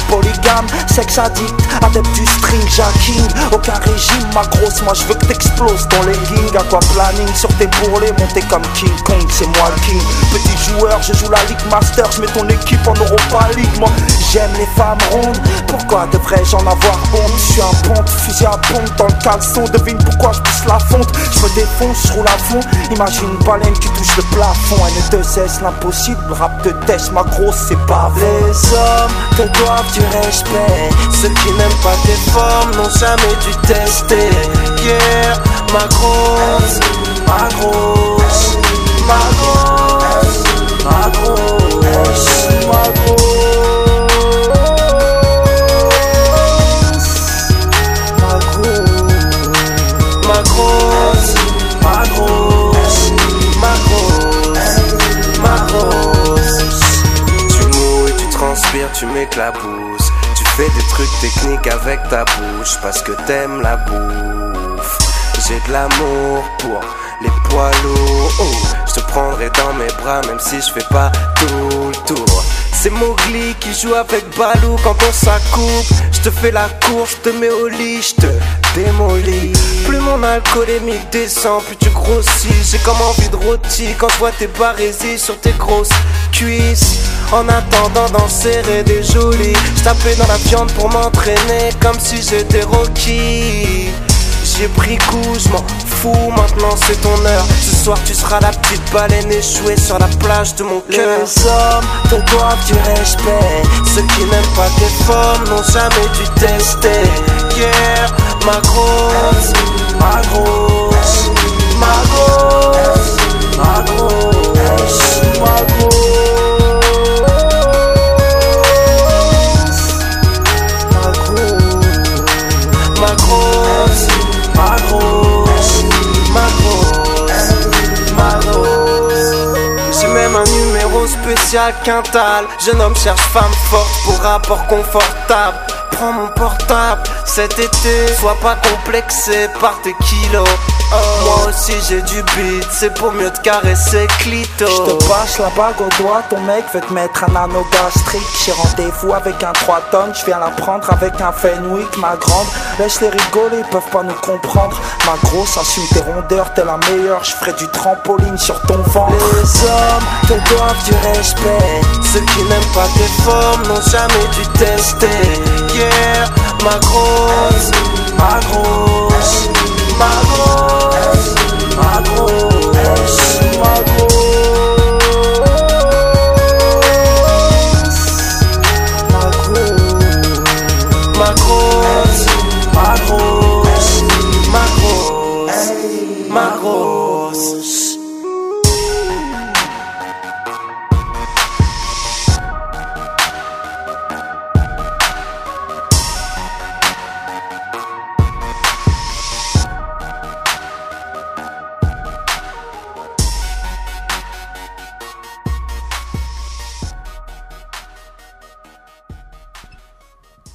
Polygame, sexe addict, adepte du string, jacking. Aucun régime, ma grosse, moi je veux que t'exploses ton legging. À quoi planning sur tes bourrelets, monter comme King Kong, c'est moi le king. Petit joueur, je joue la Ligue Master, je mets ton équipe en Europa League. Moi j'aime les femmes rondes, pourquoi devrais-je en avoir Je suis un ponte, fusil à pompe dans le caleçon. Devine pourquoi je pousse la fonte. Je me défonce, je roule à fond. Imagine une baleine qui touche le plafond. N2S, l'impossible, rap de test, ma grosse, c'est pas vrai. Les hommes te doivent du respect. Ceux qui n'aiment pas tes formes n'ont jamais dû tester. Yeah, ma grosse, ma grosse, ma grosse, ma grosse, ma tu m'éclabousses. Tu fais des trucs techniques avec ta bouche parce que t'aimes la bouffe. J'ai de l'amour pour les poids lourds. Oh, je te prendrai dans mes bras même si je fais pas tout le tour. C'est Mowgli qui joue avec Balou quand on s'accoupe. Je te fais la course, je te mets au lit, je te démolis. Plus mon alcoolémique descend, plus tu grossis. J'ai comme envie de rôti quand je vois tes barésies sur tes grosses cuisses. En attendant d'en serrer des jolies, je tapais dans la viande pour m'entraîner comme si j'étais Rocky. J'ai pris coup, je m'en fous, maintenant c'est ton heure. Ce soir tu seras la petite baleine échouée sur la plage de mon cœur. Les hommes te doivent du respect. Ceux qui n'aiment pas tes formes n'ont jamais dû tester. Yeah, ma grosse, Jeune homme cherche femme forte pour rapport confortable. Prends mon portable cet été, sois pas complexé par tes kilos. Moi aussi j'ai du beat, c'est pour mieux te caresser clito. Je te passe la bague au doigt, ton mec veut te mettre un anneau gastrique. J'ai rendez-vous avec un 3 tonnes, je viens la prendre avec un Fenwick, ma grande. Laisse les rigoler, ils peuvent pas nous comprendre. Ma grosse, assume tes rondeurs, t'es la meilleure. Je ferai du trampoline sur ton ventre. Les hommes te doivent du respect. Ceux qui n'aiment pas tes formes n'ont jamais dû tester. Yeah, ma grosse, grosse, ma grosse, ma grosse, ma grosse.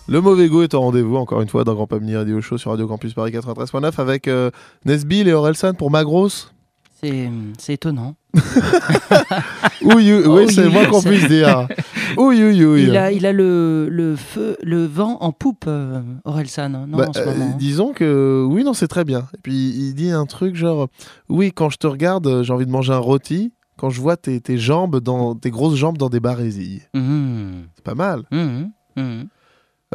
Le mauvais goût est en rendez-vous, encore une fois, dans Grand Pamini Radio Show sur Radio Campus Paris 93.9 avec euh, Nesbill et Orelsan pour ma grosse. C'est c'est étonnant. Oui, oui, Oh, c'est moins qu'on puisse dire. Il a, il a le, le feu, le vent en poupe, euh, Orelsan, non, Bah, en ce euh, moment. disons que oui, non, c'est très bien. Et puis il dit un truc genre Oui, quand je te regarde, j'ai envie de manger un rôti. Quand je vois tes, tes jambes, dans, tes grosses jambes dans des barésilles. Mhm. C'est pas mal. Mhm, mhm.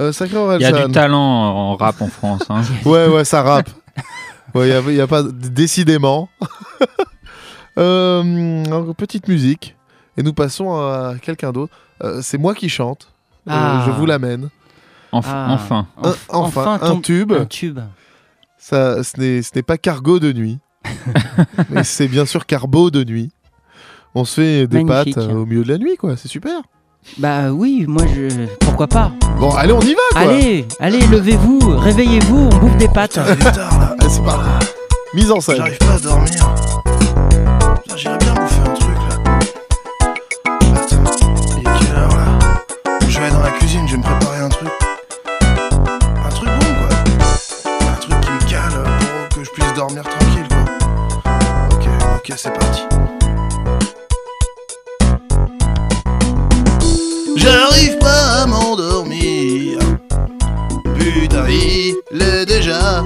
Euh, sacré Il y a du talent en rap en France. hein. Ouais, ouais, ça rappe. Ouais, il n'y a, pas décidément. Euh, alors, petite musique. Et nous passons à quelqu'un d'autre. Euh, c'est moi qui chante. Euh, Ah. je vous l'amène. Enf- Ah. Enfin. Un- Enf- enfin, un tube. Un tube. Ça, ce n'est ce n'est pas cargo de nuit. mais c'est bien sûr carbo de nuit. On se fait des Magnifique. pâtes euh, au milieu de la nuit, quoi. C'est super. Bah oui, moi je. Pourquoi pas Bon, allez, on y va quoi Allez, allez, levez-vous, réveillez-vous, on bouffe des pâtes. Putain, tard là, ah, c'est pas grave. Mise en scène. J'arrive pas à dormir. Putain, J'irais bien bouffer un truc là. Attends, il est quelle heure là Je vais aller dans la cuisine, je vais me préparer un truc. Un truc bon quoi. Un truc qui me cale euh, pour que je puisse dormir tranquille quoi. Ok, ok, c'est parti. Il est déjà.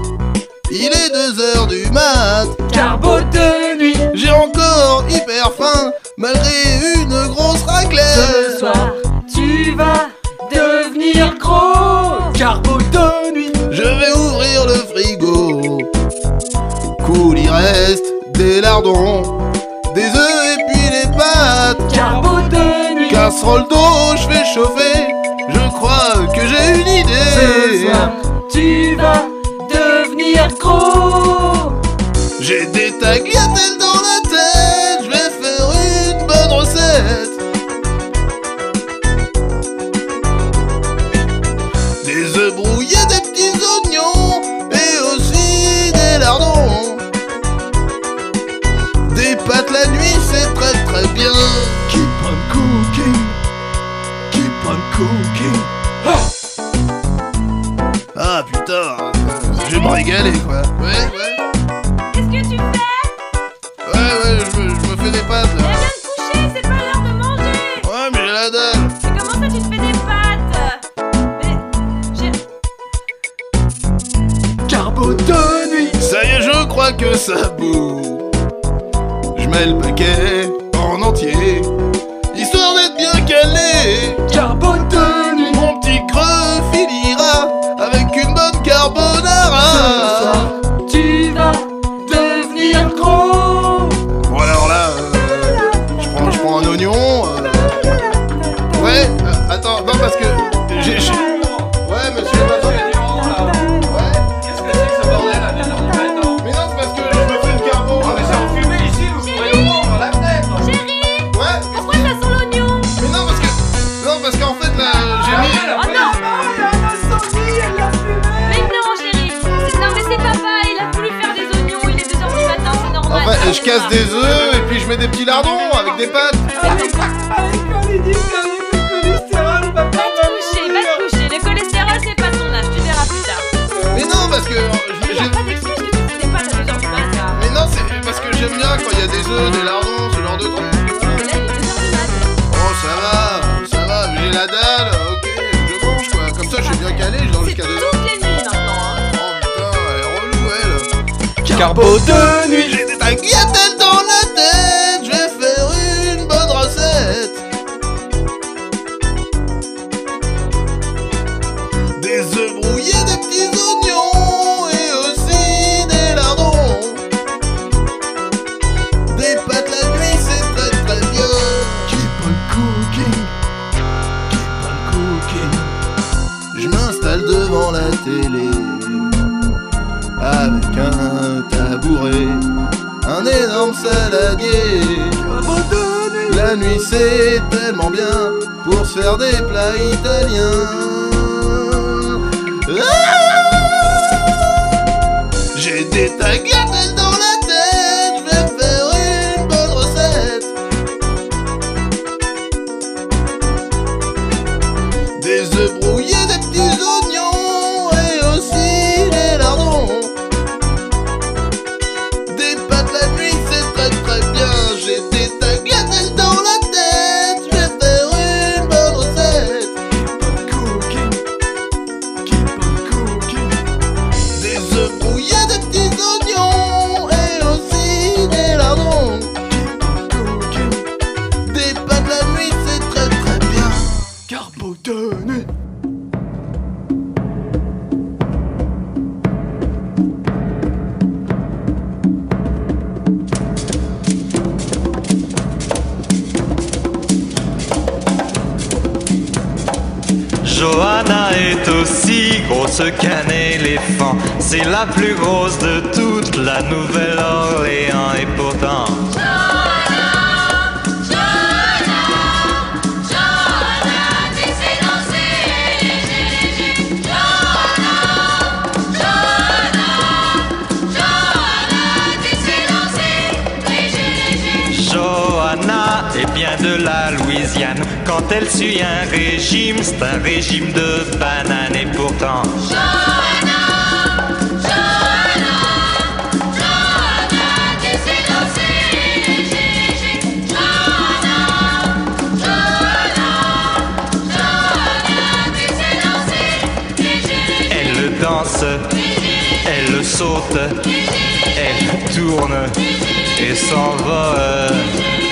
Il est 2 heures du mat. Carbo de nuit. J'ai encore hyper faim, malgré une grosse raclette. Ce soir, tu vas devenir gros. Carbo de nuit. Je vais ouvrir le frigo. Cool, il reste des lardons, des œufs et puis les pâtes. Carbo de nuit. Casserole d'eau, je fais chauffer. Je crois que j'ai une Tu vas devenir gros. J'ai des régaler quoi. Ouais, ouais. Qu'est-ce que tu fais? Ouais, ouais, je me, je me fais des pâtes là. Viens de coucher, c'est pas l'heure de manger Ouais, mais j'ai la dalle. Mais comment ça tu te fais des pâtes? Mais j'ai... Carbo de nuit. Ça y est, je crois que ça boue. Je mets le paquet je casse des œufs et puis je mets des petits lardons avec des pâtes. Va te coucher, va te coucher, le cholestérol c'est pas ton âge, tu verras plus tard Mais non, parce que. je- Il y a j'ai- pas d'excuse 2h du matin Mais non, c'est parce que j'aime bien quand il y a des œufs, des lardons, ce genre de trucs. Mais là il est 2h du matin Oh, ça va, ça va, j'ai la dalle, ok, je mange quoi. Comme ça, je suis bien calé, je dors jusqu'à 2 heures. Toutes les nuits maintenant hein. Oh putain, elle est relou, elle. Carbo de nuit. J'ai des La nuit c'est tellement bien pour se faire des plats italiens. Ah J'ai des aussi grosse qu'un éléphant. C'est la plus grosse de toute la Nouvelle-Orléans et pourtant. Quand elle suit un régime, c'est un régime de banane et pourtant. Johanna, Johanna, Johanna, Gigi, Gigi, Johanna, Johanna, Johanna, Gigi, Elle le danse, elle le saute, elle tourne et s'envole.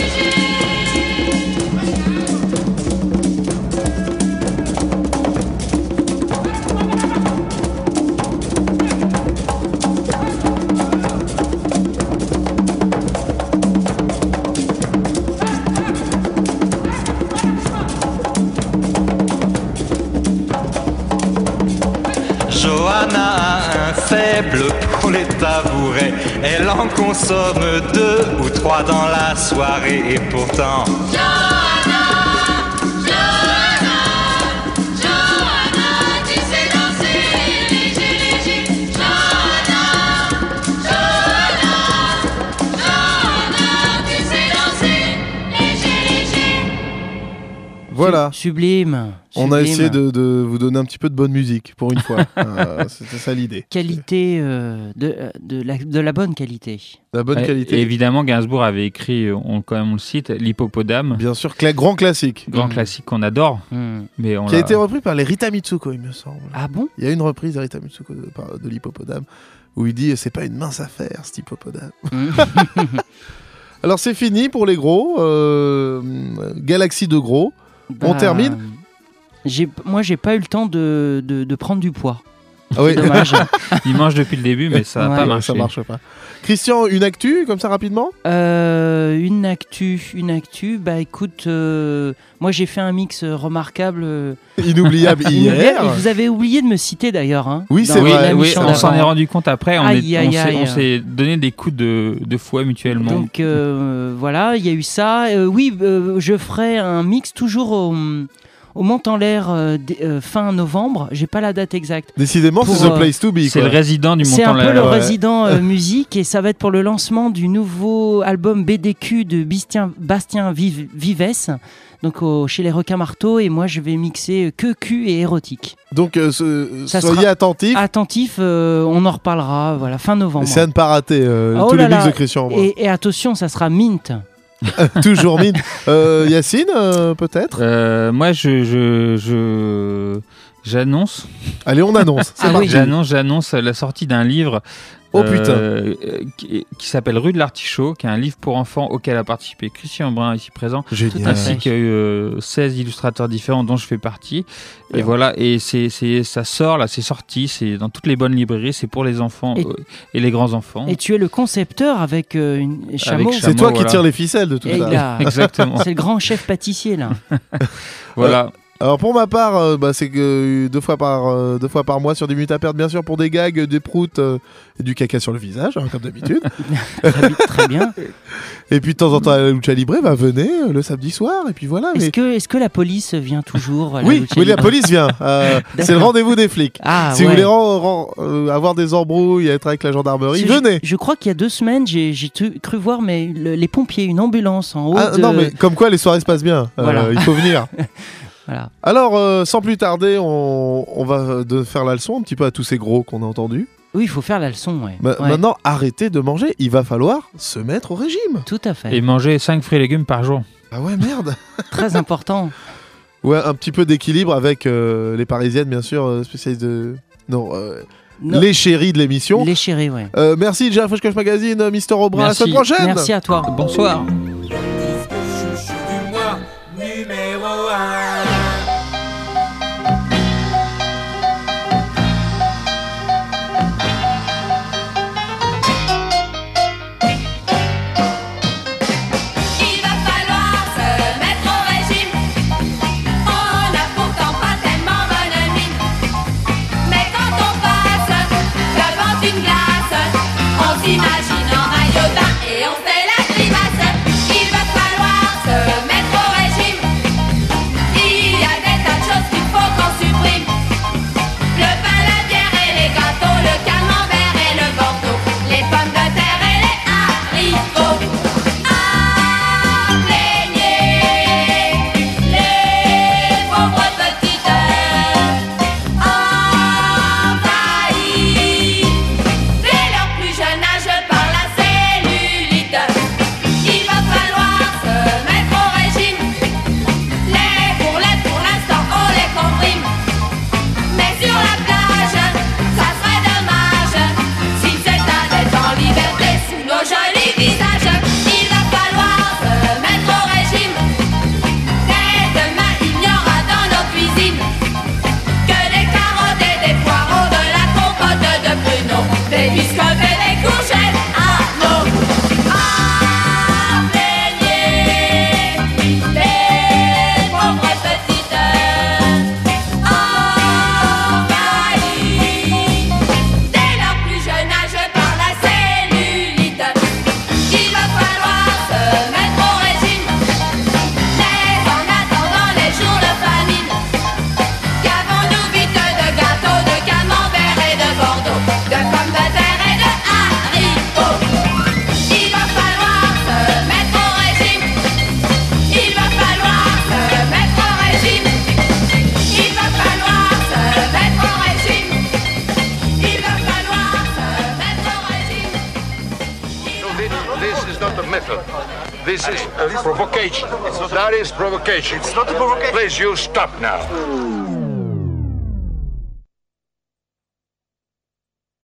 En consomme deux ou trois dans la soirée et pourtant. Voilà. Sublime. On a essayé de, de vous donner un petit peu de bonne musique pour une fois. Euh, C'était ça l'idée. Qualité euh, de, euh, de, la, de la bonne qualité. La bonne qualité. Et évidemment, Gainsbourg avait écrit, euh, on, quand même on le cite, l'hippopotame. Bien sûr, cla- grand classique. Grand classique qu'on adore. Hmm. Mais on Qui a été repris par les Rita Mitsuko, il me semble. Ah bon? Il y a une reprise de Rita Mitsuko de, l'hippopotame où il dit c'est pas une mince affaire cet hippopotame. Alors c'est fini pour les gros. euh, Galaxie de gros. On Bah, termine. Moi, j'ai pas eu le temps de, de, de prendre du poids. Ah oui. Dommage. Il mange depuis le début, mais ça n'a Ouais. pas marché. Ça marche pas. Christian, une actu comme ça rapidement? Euh, une actu, une actu. Bah écoute, euh, moi j'ai fait un mix euh, remarquable. Inoubliable hier. Et vous avez oublié de me citer d'ailleurs. Hein, Oui, c'est vrai. oui, on s'en est rendu compte après. On s'est- donné des coups de, de fouet mutuellement. Donc euh, voilà, il y a eu ça. Euh, oui, euh, je ferai un mix toujours au, au Mont en l'air euh, euh, fin novembre. J'ai pas la date exacte. Décidément, c'est the euh, place to be. c'est le résident du C'est un peu le Ouais. résident euh, musique et ça va être pour le lancement du nouveau album BDQ de Bastien, Bastien Viv- Vives. Donc au- chez les requins marteaux et moi je vais mixer que cul et érotique. Donc euh, ce- soyez sera attentifs. Attentif, euh, on en reparlera. Voilà, fin novembre. C'est à ne pas rater euh, Oh tous là les mix là. de Christian. Et attention, ça sera mint. Toujours mine. Euh, Yacine, euh, peut-être? Euh, moi, je, je, je- j'annonce. Allez, on annonce. C'est Ah parti. oui. J'annonce, j'annonce la sortie d'un livre. Oh, putain. euh, qui, qui s'appelle Rue de l'Artichaut, qui est un livre pour enfants auquel a participé Christian Brun ici présent, Génial. ainsi que euh, 16 illustrateurs différents dont je fais partie. Et Ouais. voilà, et c'est, ça sort là, c'est sorti, c'est dans toutes les bonnes librairies, c'est pour les enfants Et- euh, et, les grands enfants. Et tu es le concepteur avec euh, une chameau. C'est toi qui tires les ficelles de tout Et ça. Exactement. C'est le grand chef pâtissier là. Voilà. Alors pour ma part, euh, bah, c'est que deux fois par euh, deux fois par mois sur des minutes à perdre, bien sûr pour des gags, des proutes euh, et du caca sur le visage, hein, comme d'habitude. très, bi- très bien. Et puis de temps en temps à la Lucha Libre, bah venez euh, le samedi soir et puis voilà. Est-ce mais- que, la police vient toujours à la Oui, la police vient. Euh, c'est le rendez-vous des flics. Ah, si ouais. vous voulez ren- ren- euh, avoir des embrouilles, être avec la gendarmerie, venez. Je, je crois qu'il y a deux semaines, j'ai cru voir mais le- les pompiers, une ambulance en haut. Ah, de- Non, mais comme quoi les soirées se passent bien. Euh, Voilà. il faut venir. Voilà. Alors, euh, sans plus tarder, on, on va euh, de faire la leçon un petit peu à tous ces gros qu'on a entendus. Oui, il faut faire la leçon. Ouais. Ma- Ouais, Maintenant, arrêtez de manger. Il va falloir se mettre au régime. Tout à fait. Et manger 5 fruits et légumes par jour. Ah ouais, merde. Très important. Ouais, un petit peu d'équilibre avec euh, les Parisiennes, bien sûr, euh, spécialistes de. Non, euh, Non. les chéris de l'émission. Les chéris, ouais. Euh, merci, Jeff Fresh Coach Magazine, Mister Aubrin. À la Merci. semaine prochaine. Merci à toi. Bonsoir. Please, you stop now.